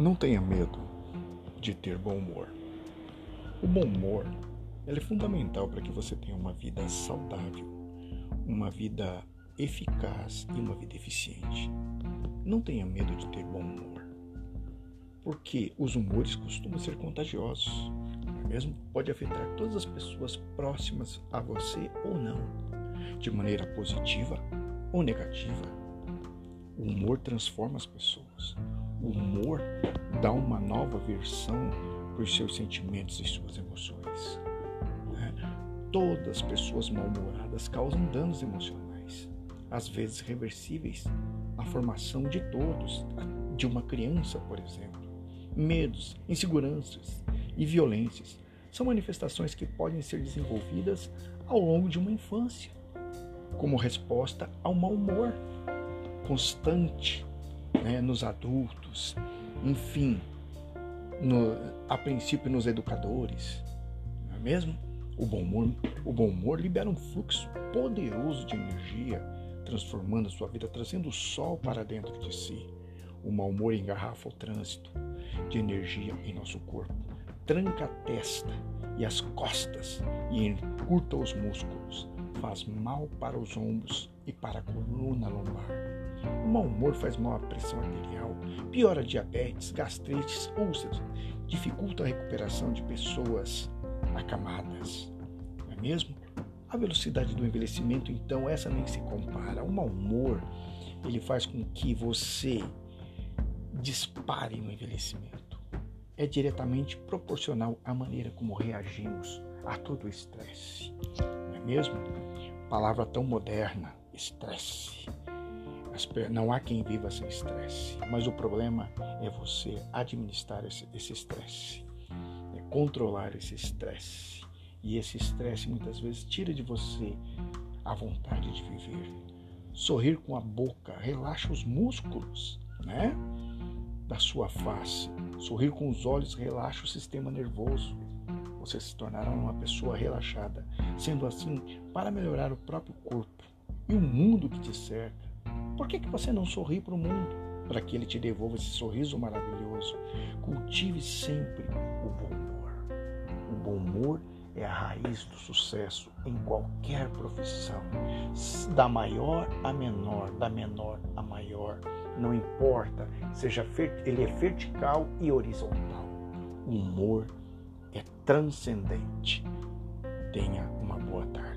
Não tenha medo de ter bom humor. O bom humor é fundamental para que você tenha uma vida saudável, uma vida eficaz e uma vida eficiente. Não tenha medo de ter bom humor, porque os humores costumam ser contagiosos. É mesmo pode afetar todas as pessoas próximas a você ou não, de maneira positiva ou negativa. O humor transforma as pessoas. O humor dá uma nova versão para os seus sentimentos e suas emoções. Né? Todas as pessoas mal-humoradas causam danos emocionais, às vezes reversíveis, à formação de todos, de uma criança, por exemplo. Medos, inseguranças e violências são manifestações que podem ser desenvolvidas ao longo de uma infância, como resposta ao mau humor constante né, nos adultos, enfim, no, a princípio nos educadores, não é mesmo? O bom, humor, o bom humor libera um fluxo poderoso de energia, transformando a sua vida, trazendo o sol para dentro de si. O mau humor engarrafa o trânsito de energia em nosso corpo, tranca a testa e as costas e encurta os músculos, faz mal para os ombros e para a coluna lombar. Mau humor faz mal à pressão arterial, piora diabetes, gastrites, úlceras, dificulta a recuperação de pessoas acamadas. Não é mesmo? A velocidade do envelhecimento, então, essa nem se compara. O mau humor, ele faz com que você dispare no envelhecimento. É diretamente proporcional à maneira como reagimos a todo o estresse. Não é mesmo? Palavra tão moderna, estresse. Não há quem viva sem estresse, mas o problema é você administrar esse estresse, é controlar esse estresse. E esse estresse muitas vezes tira de você a vontade de viver. Sorrir com a boca relaxa os músculos, né? Da sua face. Sorrir com os olhos relaxa o sistema nervoso. Você se tornará uma pessoa relaxada. Sendo assim, para melhorar o próprio corpo e o mundo que te cerca, por que, que você não sorri para o mundo? Para que ele te devolva esse sorriso maravilhoso. Cultive sempre o bom humor. O bom humor é a raiz do sucesso em qualquer profissão, da maior a menor, da menor a maior. Não importa, seja ele é vertical e horizontal. O humor é transcendente. Tenha uma boa tarde.